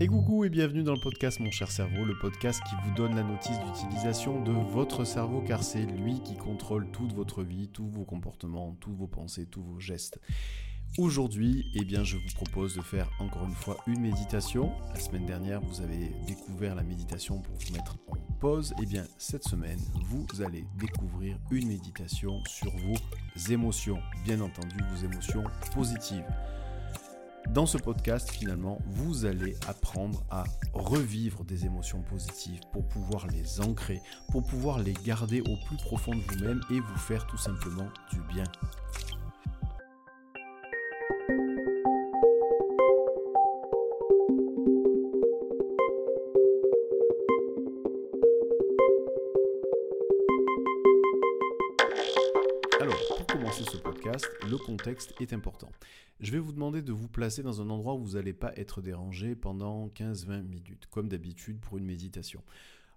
Et coucou et bienvenue dans le podcast Mon cher cerveau, le podcast qui vous donne la notice d'utilisation de votre cerveau car c'est lui qui contrôle toute votre vie, tous vos comportements, toutes vos pensées, tous vos gestes. Aujourd'hui, eh je vous propose de faire encore une fois une méditation. La semaine dernière, vous avez découvert la méditation pour vous mettre en pause. Eh bien, cette semaine, vous allez découvrir une méditation sur vos émotions. Bien entendu, vos émotions positives. Dans ce podcast, finalement, vous allez apprendre à revivre des émotions positives pour pouvoir les ancrer, pour pouvoir les garder au plus profond de vous-même et vous faire tout simplement du bien. le contexte est important. Je vais vous demander de vous placer dans un endroit où vous n'allez pas être dérangé pendant 15-20 minutes, comme d'habitude pour une méditation.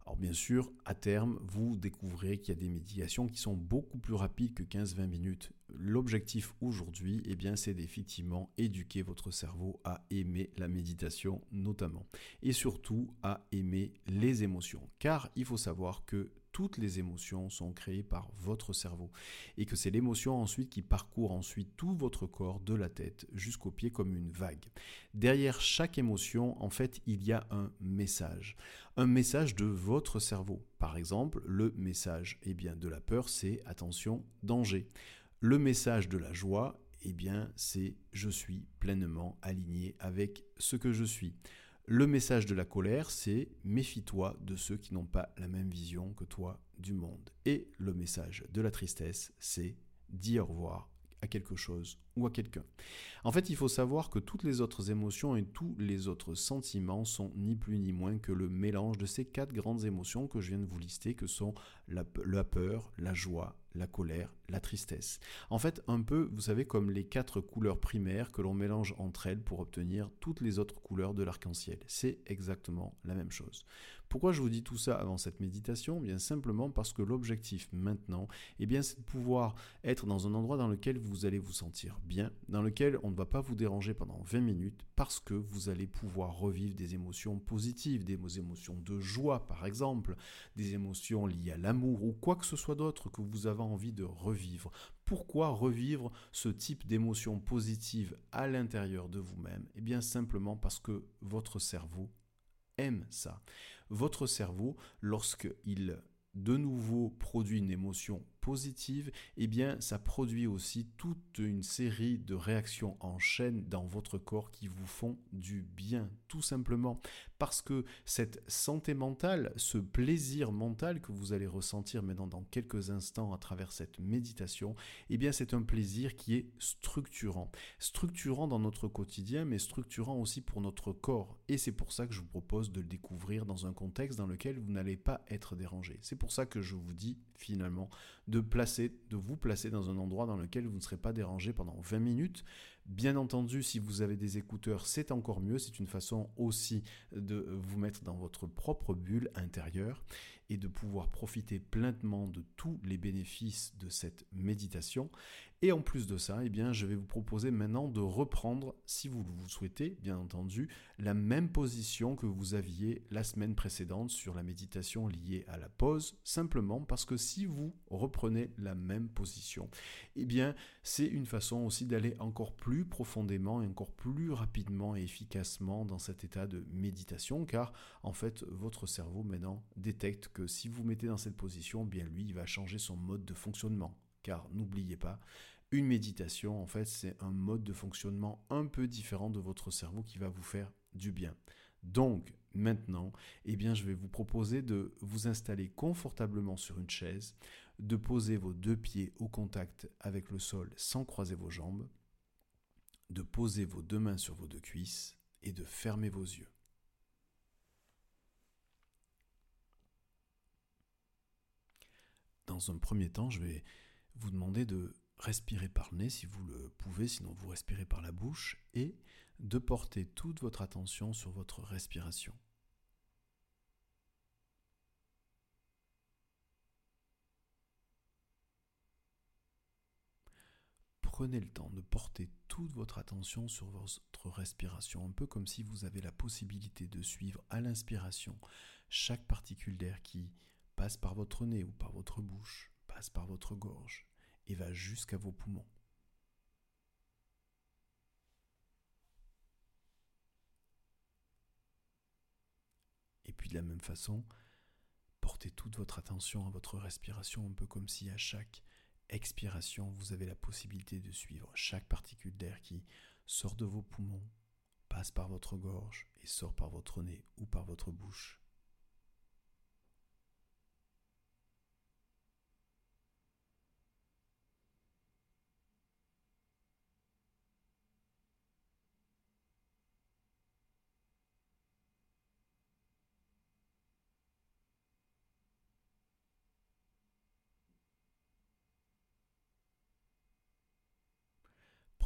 Alors bien sûr, à terme, vous découvrez qu'il y a des méditations qui sont beaucoup plus rapides que 15-20 minutes. L'objectif aujourd'hui, eh bien, c'est d'effectivement éduquer votre cerveau à aimer la méditation notamment. Et surtout à aimer les émotions. Car il faut savoir que toutes les émotions sont créées par votre cerveau et que c'est l'émotion ensuite qui parcourt ensuite tout votre corps de la tête jusqu'aux pieds comme une vague. Derrière chaque émotion, en fait, il y a un message, un message de votre cerveau. Par exemple, le message eh bien de la peur, c'est attention, danger. Le message de la joie, eh bien, c'est je suis pleinement aligné avec ce que je suis. Le message de la colère, c'est méfie-toi de ceux qui n'ont pas la même vision que toi du monde. Et le message de la tristesse, c'est dis au revoir à quelque chose ou à quelqu'un. En fait, il faut savoir que toutes les autres émotions et tous les autres sentiments sont ni plus ni moins que le mélange de ces quatre grandes émotions que je viens de vous lister, que sont la, peur, la joie, la colère, la tristesse. En fait, un peu, vous savez, comme les quatre couleurs primaires que l'on mélange entre elles pour obtenir toutes les autres couleurs de l'arc-en-ciel. C'est exactement la même chose. Pourquoi je vous dis tout ça avant cette méditation? Bien simplement parce que l'objectif maintenant, eh bien, c'est de pouvoir être dans un endroit dans lequel vous allez vous sentir bien, dans lequel on ne va pas vous déranger pendant 20 minutes parce que vous allez pouvoir revivre des émotions positives, des émotions de joie par exemple, des émotions liées à l'amour ou quoi que ce soit d'autre que vous avez envie de revivre. Pourquoi revivre ce type d'émotions positives à l'intérieur de vous-même? Eh bien simplement parce que votre cerveau aime ça. Votre cerveau, lorsqu'il de nouveau produit une émotion positive, eh bien ça produit aussi toute une série de réactions en chaîne dans votre corps qui vous font du bien, tout simplement. Parce que cette santé mentale, ce plaisir mental que vous allez ressentir maintenant dans quelques instants à travers cette méditation, eh bien c'est un plaisir qui est structurant. Structurant dans notre quotidien, mais structurant aussi pour notre corps. Et c'est pour ça que je vous propose de le découvrir dans un contexte dans lequel vous n'allez pas être dérangé. C'est pour ça que je vous dis finalement de placer, de vous placer dans un endroit dans lequel vous ne serez pas dérangé pendant 20 minutes. Bien entendu, si vous avez des écouteurs, c'est encore mieux. C'est une façon aussi de vous mettre dans votre propre bulle intérieure et de pouvoir profiter pleinement de tous les bénéfices de cette méditation. Et en plus de ça, eh bien, je vais vous proposer maintenant de reprendre, si vous le souhaitez, bien entendu, la même position que vous aviez la semaine précédente sur la méditation liée à la pause, simplement parce que si vous reprenez la même position, eh bien, c'est une façon aussi d'aller encore plus profondément et encore plus rapidement et efficacement dans cet état de méditation, car en fait, votre cerveau maintenant détecte que si vous mettez dans cette position, bien lui, il va changer son mode de fonctionnement. Car n'oubliez pas, une méditation, en fait, c'est un mode de fonctionnement un peu différent de votre cerveau qui va vous faire du bien. Donc, maintenant, eh bien, je vais vous proposer de vous installer confortablement sur une chaise, de poser vos deux pieds au contact avec le sol sans croiser vos jambes, de poser vos deux mains sur vos deux cuisses et de fermer vos yeux. Dans un premier temps, je vais vous demander de respirer par le nez si vous le pouvez, sinon vous respirez par la bouche, et de porter toute votre attention sur votre respiration. prenez le temps de porter toute votre attention sur votre respiration, un peu comme si vous avez la possibilité de suivre à l'inspiration chaque particule d'air qui passe par votre nez ou par votre bouche, passe par votre gorge et va jusqu'à vos poumons. Et puis de la même façon, portez toute votre attention à votre respiration, un peu comme si à chaque expiration, vous avez la possibilité de suivre chaque particule d'air qui sort de vos poumons, passe par votre gorge et sort par votre nez ou par votre bouche.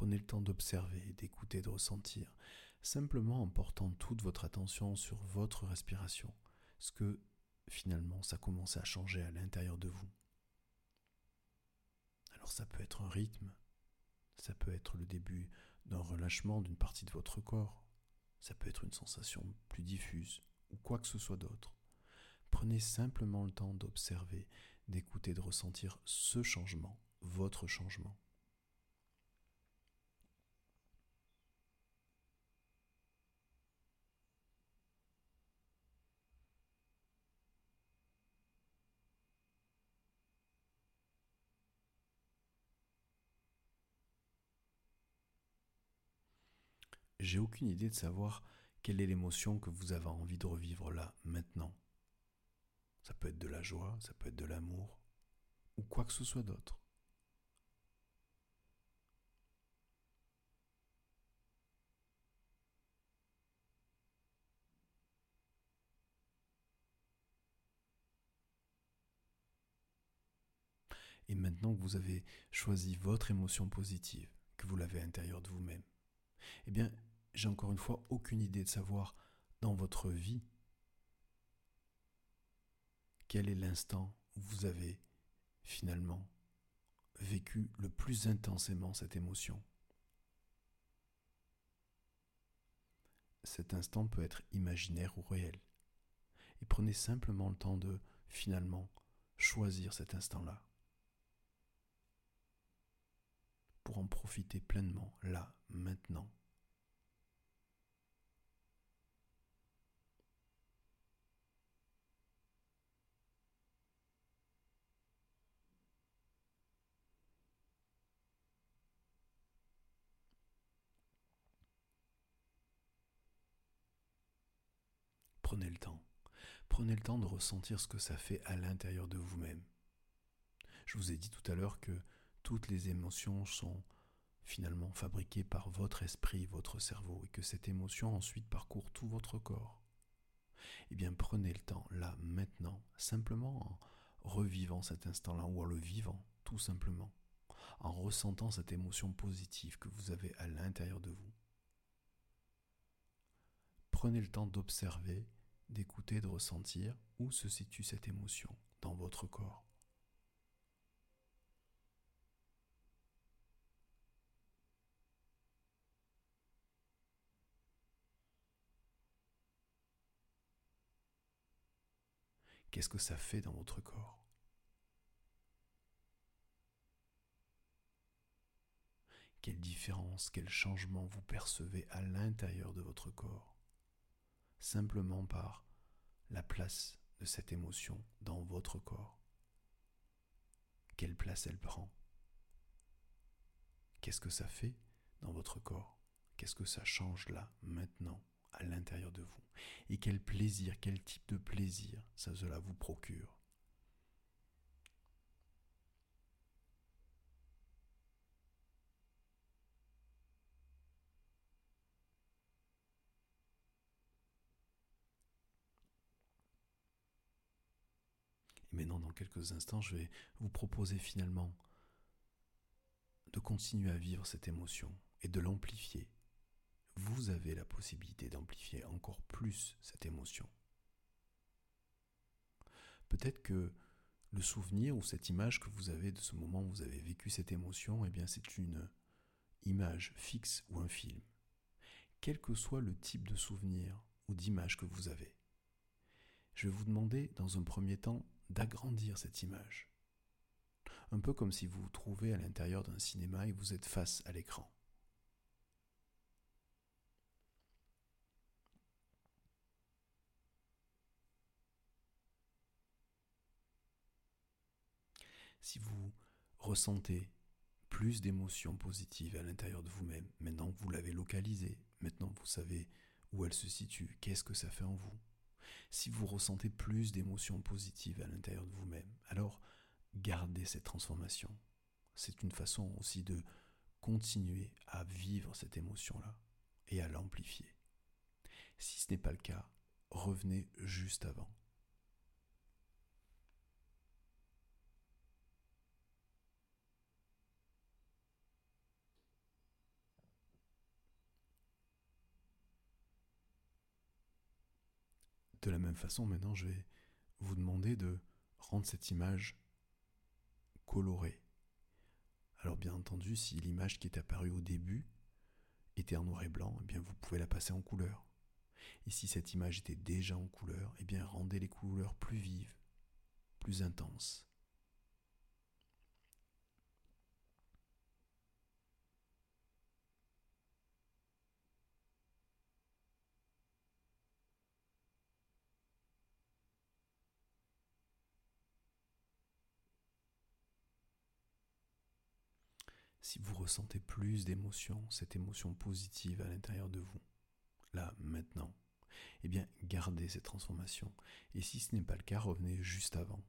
Prenez le temps d'observer, d'écouter, de ressentir, simplement en portant toute votre attention sur votre respiration, ce que finalement ça commence à changer à l'intérieur de vous. Alors ça peut être un rythme, ça peut être le début d'un relâchement d'une partie de votre corps, ça peut être une sensation plus diffuse ou quoi que ce soit d'autre. Prenez simplement le temps d'observer, d'écouter, de ressentir ce changement, votre changement. J'ai aucune idée de savoir quelle est l'émotion que vous avez envie de revivre là, maintenant. Ça peut être de la joie, ça peut être de l'amour, ou quoi que ce soit d'autre. Et maintenant que vous avez choisi votre émotion positive, que vous l'avez à l'intérieur de vous-même, eh bien, j'ai encore une fois aucune idée de savoir dans votre vie quel est l'instant où vous avez finalement vécu le plus intensément cette émotion. Cet instant peut être imaginaire ou réel. Et prenez simplement le temps de finalement choisir cet instant-là. Pour en profiter pleinement, là, maintenant. Prenez le temps. Prenez le temps de ressentir ce que ça fait à l'intérieur de vous-même. Je vous ai dit tout à l'heure que toutes les émotions sont finalement fabriquées par votre esprit, votre cerveau, et que cette émotion ensuite parcourt tout votre corps. Eh bien, prenez le temps, là, maintenant, simplement en revivant cet instant-là, ou en le vivant, tout simplement, en ressentant cette émotion positive que vous avez à l'intérieur de vous. Prenez le temps d'observer d'écouter, de ressentir où se situe cette émotion dans votre corps. Qu'est-ce que ça fait dans votre corps? Quelle différence, quel changement vous percevez à l'intérieur de votre corps? Simplement par la place de cette émotion dans votre corps. Quelle place elle prend? Qu'est-ce que ça fait dans votre corps? Qu'est-ce que ça change là, maintenant, à l'intérieur de vous? Et quel plaisir, quel type de plaisir ça cela vous procure? Maintenant, dans quelques instants, je vais vous proposer finalement de continuer à vivre cette émotion et de l'amplifier. Vous avez la possibilité d'amplifier encore plus cette émotion. Peut-être que le souvenir ou cette image que vous avez de ce moment où vous avez vécu cette émotion, eh bien c'est une image fixe ou un film, quel que soit le type de souvenir ou d'image que vous avez. Je vais vous demander dans un premier temps d'agrandir cette image. Un peu comme si vous vous trouvez à l'intérieur d'un cinéma et vous êtes face à l'écran. Si vous ressentez plus d'émotions positives à l'intérieur de vous-même, maintenant vous l'avez localisée, maintenant vous savez où elle se situe, qu'est-ce que ça fait en vous. Si vous ressentez plus d'émotions positives à l'intérieur de vous-même, alors gardez cette transformation. C'est une façon aussi de continuer à vivre cette émotion-là et à l'amplifier. Si ce n'est pas le cas, revenez juste avant. De la même façon, maintenant, je vais vous demander de rendre cette image colorée. Alors bien entendu, si l'image qui est apparue au début était en noir et blanc, eh bien vous pouvez la passer en couleur. Et si cette image était déjà en couleur, eh bien rendez les couleurs plus vives, plus intenses. si vous ressentez plus d'émotion, cette émotion positive à l'intérieur de vous, là, maintenant, eh bien, gardez cette transformation. Et si ce n'est pas le cas, revenez juste avant.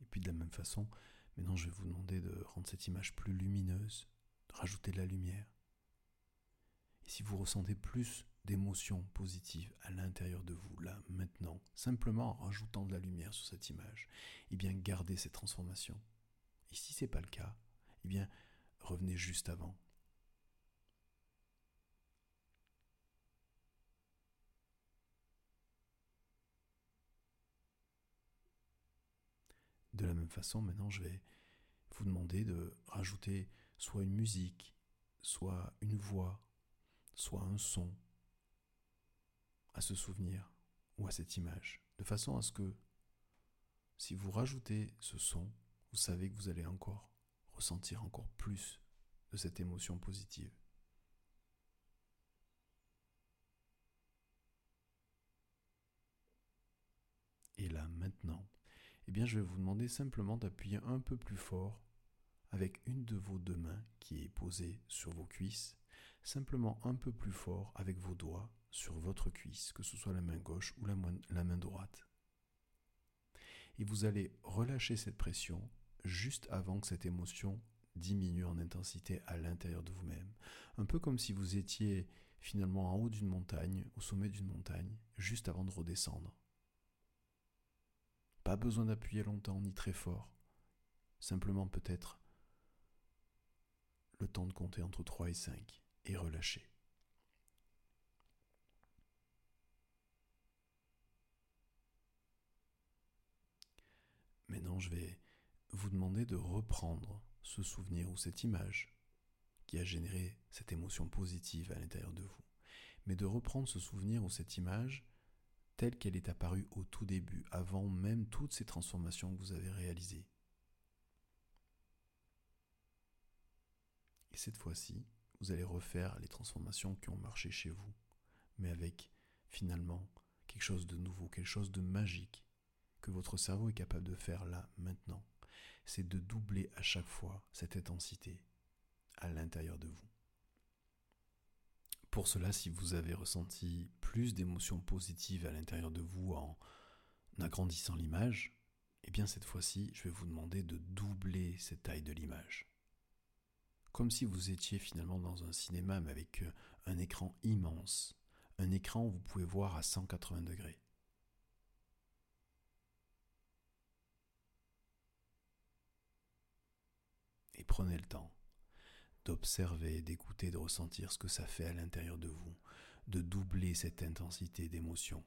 Et puis de la même façon, maintenant je vais vous demander de rendre cette image plus lumineuse, de rajouter de la lumière. Et si vous ressentez plus d'émotions positives à l'intérieur de vous, là, maintenant, simplement en rajoutant de la lumière sur cette image, eh bien, gardez cette transformation. Et si ce n'est pas le cas, eh bien, revenez juste avant. De la même façon, maintenant, je vais vous demander de rajouter soit une musique, soit une voix, soit un son à ce souvenir ou à cette image, de façon à ce que si vous rajoutez ce son, vous savez que vous allez encore ressentir encore plus de cette émotion positive. Et là, maintenant, eh bien, je vais vous demander simplement d'appuyer un peu plus fort avec une de vos deux mains qui est posée sur vos cuisses, simplement un peu plus fort avec vos doigts sur votre cuisse, que ce soit la main gauche ou la, main droite. Et vous allez relâcher cette pression juste avant que cette émotion diminue en intensité à l'intérieur de vous-même. Un peu comme si vous étiez finalement en haut d'une montagne, au sommet d'une montagne, juste avant de redescendre. Pas besoin d'appuyer longtemps ni très fort. Simplement peut-être le temps de compter entre 3 et 5 et relâcher. Maintenant, je vais vous demander de reprendre ce souvenir ou cette image qui a généré cette émotion positive à l'intérieur de vous, mais de reprendre ce souvenir ou cette image telle qu'elle est apparue au tout début, avant même toutes ces transformations que vous avez réalisées. Et cette fois-ci, vous allez refaire les transformations qui ont marché chez vous, mais avec finalement quelque chose de nouveau, quelque chose de magique, que votre cerveau est capable de faire là, maintenant, c'est de doubler à chaque fois cette intensité à l'intérieur de vous. Pour cela, si vous avez ressenti plus d'émotions positives à l'intérieur de vous en agrandissant l'image, eh bien cette fois-ci, je vais vous demander de doubler cette taille de l'image. Comme si vous étiez finalement dans un cinéma avec un écran immense, un écran où vous pouvez voir à 180 degrés. Prenez le temps d'observer, d'écouter, de ressentir ce que ça fait à l'intérieur de vous, de doubler cette intensité d'émotion.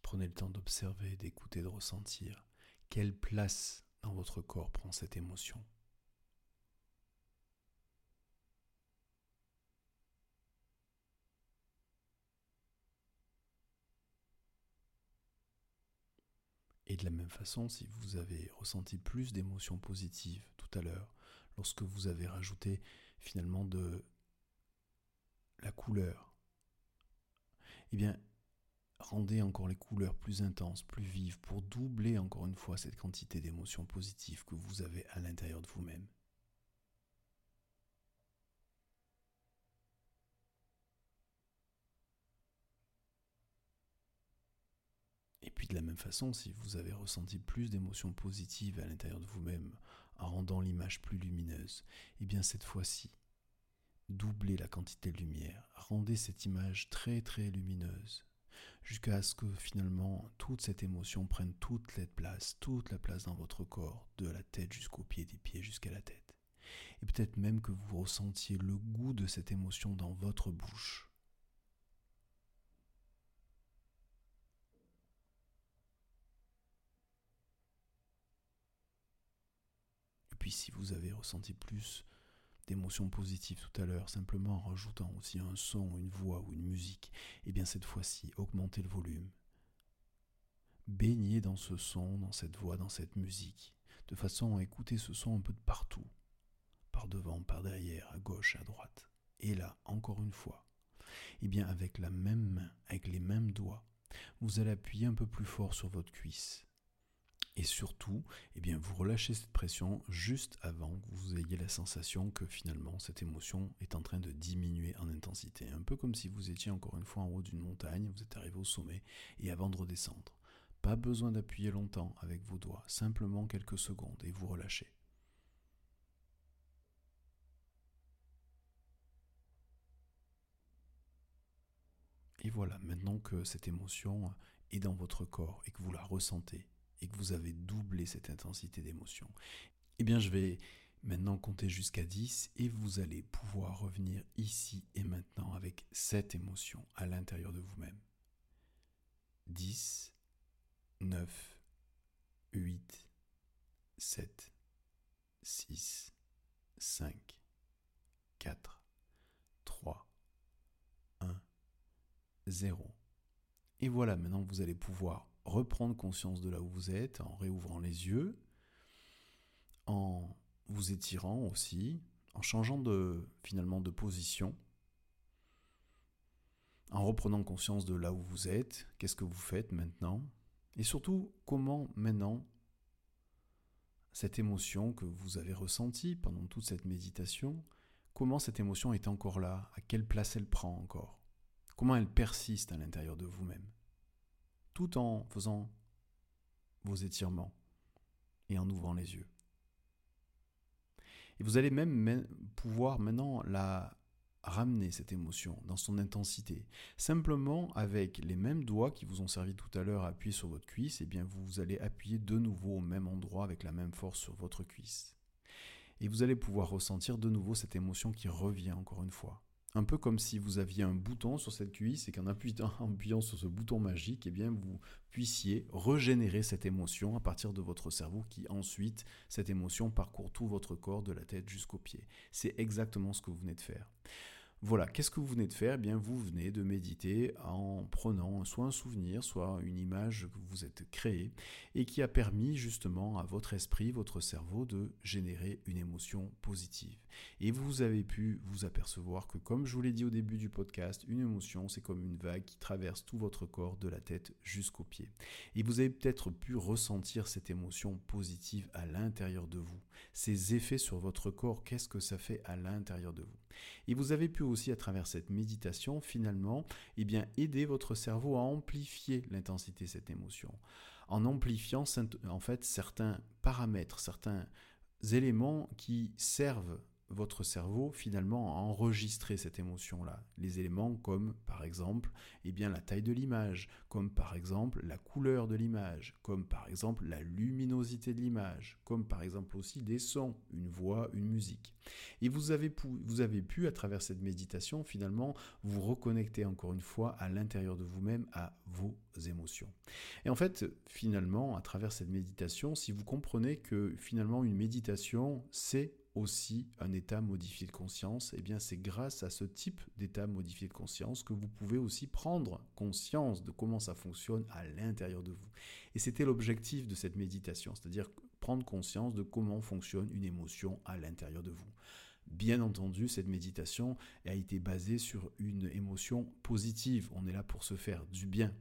Prenez le temps d'observer, d'écouter, de ressentir quelle place dans votre corps prend cette émotion. Et de la même façon, si vous avez ressenti plus d'émotions positives tout à l'heure, lorsque vous avez rajouté finalement de la couleur, eh bien, rendez encore les couleurs plus intenses, plus vives, pour doubler encore une fois cette quantité d'émotions positives que vous avez à l'intérieur de vous-même. Puis de la même façon, si vous avez ressenti plus d'émotions positives à l'intérieur de vous-même en rendant l'image plus lumineuse, eh bien cette fois-ci, doublez la quantité de lumière, rendez cette image très très lumineuse, jusqu'à ce que finalement toute cette émotion prenne toute la place, toute la place dans votre corps, de la tête jusqu'aux pieds, des pieds jusqu'à la tête. Et peut-être même que vous ressentiez le goût de cette émotion dans votre bouche. Si vous avez ressenti plus d'émotions positives tout à l'heure, simplement en rajoutant aussi un son, une voix ou une musique, et eh bien cette fois-ci, augmentez le volume. Baignez dans ce son, dans cette voix, dans cette musique, de façon à écouter ce son un peu de partout, par devant, par derrière, à gauche, à droite. Et là, encore une fois, et eh bien avec la même main, avec les mêmes doigts, vous allez appuyer un peu plus fort sur votre cuisse et surtout, eh bien, vous relâchez cette pression juste avant que vous ayez la sensation que finalement cette émotion est en train de diminuer en intensité. Un peu comme si vous étiez encore une fois en haut d'une montagne, vous êtes arrivé au sommet, et avant de redescendre. Pas besoin d'appuyer longtemps avec vos doigts, simplement quelques secondes et vous relâchez. Et voilà, maintenant que cette émotion est dans votre corps et que vous la ressentez, et que vous avez doublé cette intensité d'émotion, eh bien je vais maintenant compter jusqu'à 10 et vous allez pouvoir revenir ici et maintenant avec cette émotion à l'intérieur de vous-même. 10, 9, 8, 7, 6, 5, 4, 3, 1, 0. Et voilà, maintenant vous allez pouvoir reprendre conscience de là où vous êtes en réouvrant les yeux, en vous étirant aussi, en changeant de finalement de position, en reprenant conscience de là où vous êtes, qu'est-ce que vous faites maintenant, et surtout comment maintenant cette émotion que vous avez ressentie pendant toute cette méditation, comment cette émotion est encore là, à quelle place elle prend encore, comment elle persiste à l'intérieur de vous-même tout en faisant vos étirements et en ouvrant les yeux. Et vous allez même pouvoir maintenant la ramener, cette émotion, dans son intensité. Simplement avec les mêmes doigts qui vous ont servi tout à l'heure à appuyer sur votre cuisse, eh bien vous allez appuyer de nouveau au même endroit avec la même force sur votre cuisse. Et vous allez pouvoir ressentir de nouveau cette émotion qui revient encore une fois un peu comme si vous aviez un bouton sur cette cuisse et qu'en appuyant, sur ce bouton magique, eh bien, vous puissiez régénérer cette émotion à partir de votre cerveau qui ensuite, cette émotion parcourt tout votre corps de la tête jusqu'aux pieds. C'est exactement ce que vous venez de faire. Voilà, qu'est-ce que vous venez de faire? Eh bien, Vous venez de méditer en prenant soit un souvenir, soit une image que vous êtes créée et qui a permis justement à votre esprit, votre cerveau de générer une émotion positive. Et vous avez pu vous apercevoir que, comme je vous l'ai dit au début du podcast, une émotion, c'est comme une vague qui traverse tout votre corps de la tête jusqu'aux pieds. Et vous avez peut-être pu ressentir cette émotion positive à l'intérieur de vous. Ces effets sur votre corps, qu'est-ce que ça fait à l'intérieur de vous? Et vous avez pu aussi à travers cette méditation finalement eh aider votre cerveau à amplifier l'intensité de cette émotion. En amplifiant en fait certains paramètres, certains éléments qui servent votre cerveau finalement à enregistrer cette émotion-là. Les éléments comme par exemple eh bien, la taille de l'image, comme par exemple la couleur de l'image, comme par exemple la luminosité de l'image, comme par exemple aussi des sons, une voix, une musique. Et vous avez, pu, vous avez pu, à travers cette méditation, finalement, vous reconnecter encore une fois à l'intérieur de vous-même, à vos émotions. Et en fait, finalement, à travers cette méditation, si vous comprenez que finalement une méditation, c'est aussi un état modifié de conscience, et eh bien c'est grâce à ce type d'état modifié de conscience que vous pouvez aussi prendre conscience de comment ça fonctionne à l'intérieur de vous. Et c'était l'objectif de cette méditation, c'est-à-dire prendre conscience de comment fonctionne une émotion à l'intérieur de vous. Bien entendu, cette méditation a été basée sur une émotion positive. On est là pour se faire du bien.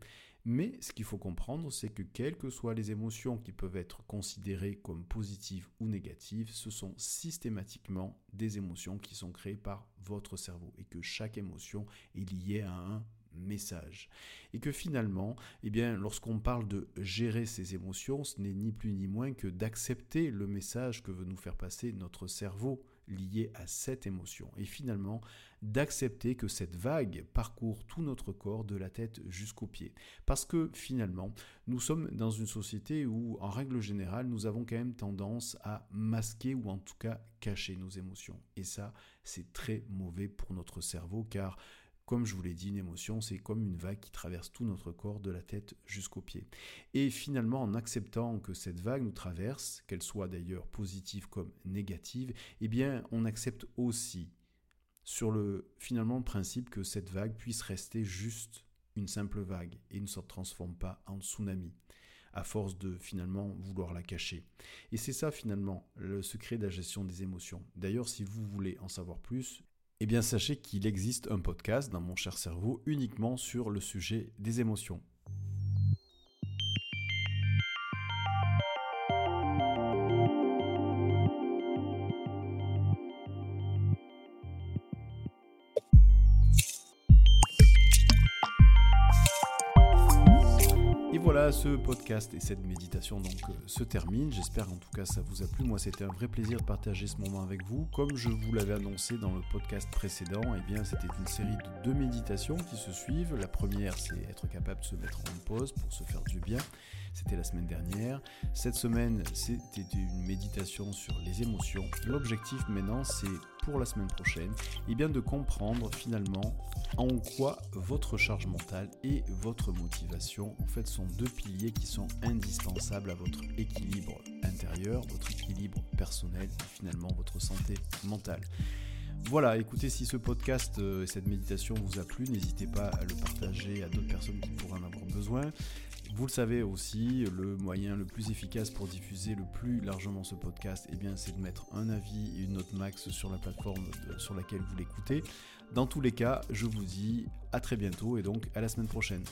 Mais ce qu'il faut comprendre, c'est que quelles que soient les émotions qui peuvent être considérées comme positives ou négatives, ce sont systématiquement des émotions qui sont créées par votre cerveau et que chaque émotion est liée à un message. Et que finalement, eh bien, lorsqu'on parle de gérer ses émotions, ce n'est ni plus ni moins que d'accepter le message que veut nous faire passer notre cerveau lié à cette émotion. Et finalement, d'accepter que cette vague parcourt tout notre corps de la tête jusqu'aux pieds. Parce que finalement, nous sommes dans une société où, en règle générale, nous avons quand même tendance à masquer ou en tout cas cacher nos émotions. Et ça, c'est très mauvais pour notre cerveau car comme je vous l'ai dit, une émotion, c'est comme une vague qui traverse tout notre corps, de la tête jusqu'aux pieds. Et finalement, en acceptant que cette vague nous traverse, qu'elle soit d'ailleurs positive comme négative, eh bien, on accepte aussi sur le finalement le principe que cette vague puisse rester juste une simple vague et ne se transforme pas en tsunami à force de finalement vouloir la cacher. Et c'est ça finalement le secret de la gestion des émotions. D'ailleurs, si vous voulez en savoir plus, eh bien sachez qu'il existe un podcast dans mon cher cerveau uniquement sur le sujet des émotions. Voilà, ce podcast et cette méditation donc euh, se terminent. J'espère en tout cas ça vous a plu. Moi, c'était un vrai plaisir de partager ce moment avec vous. Comme je vous l'avais annoncé dans le podcast précédent, eh bien, c'était une série de deux méditations qui se suivent. La première, c'est être capable de se mettre en pause pour se faire du bien. C'était la semaine dernière. Cette semaine, c'était une méditation sur les émotions. L'objectif maintenant, c'est pour la semaine prochaine, eh bien de comprendre finalement en quoi votre charge mentale et votre motivation en fait sont deux piliers qui sont indispensables à votre équilibre intérieur, votre équilibre personnel et finalement votre santé mentale. Voilà, écoutez, si ce podcast euh, et cette méditation vous a plu, n'hésitez pas à le partager à d'autres personnes qui pourraient en avoir besoin. Vous le savez aussi, le moyen le plus efficace pour diffuser le plus largement ce podcast, eh c'est de mettre un avis et une note max sur la plateforme sur laquelle vous l'écoutez. Dans tous les cas, je vous dis à très bientôt et donc à la semaine prochaine.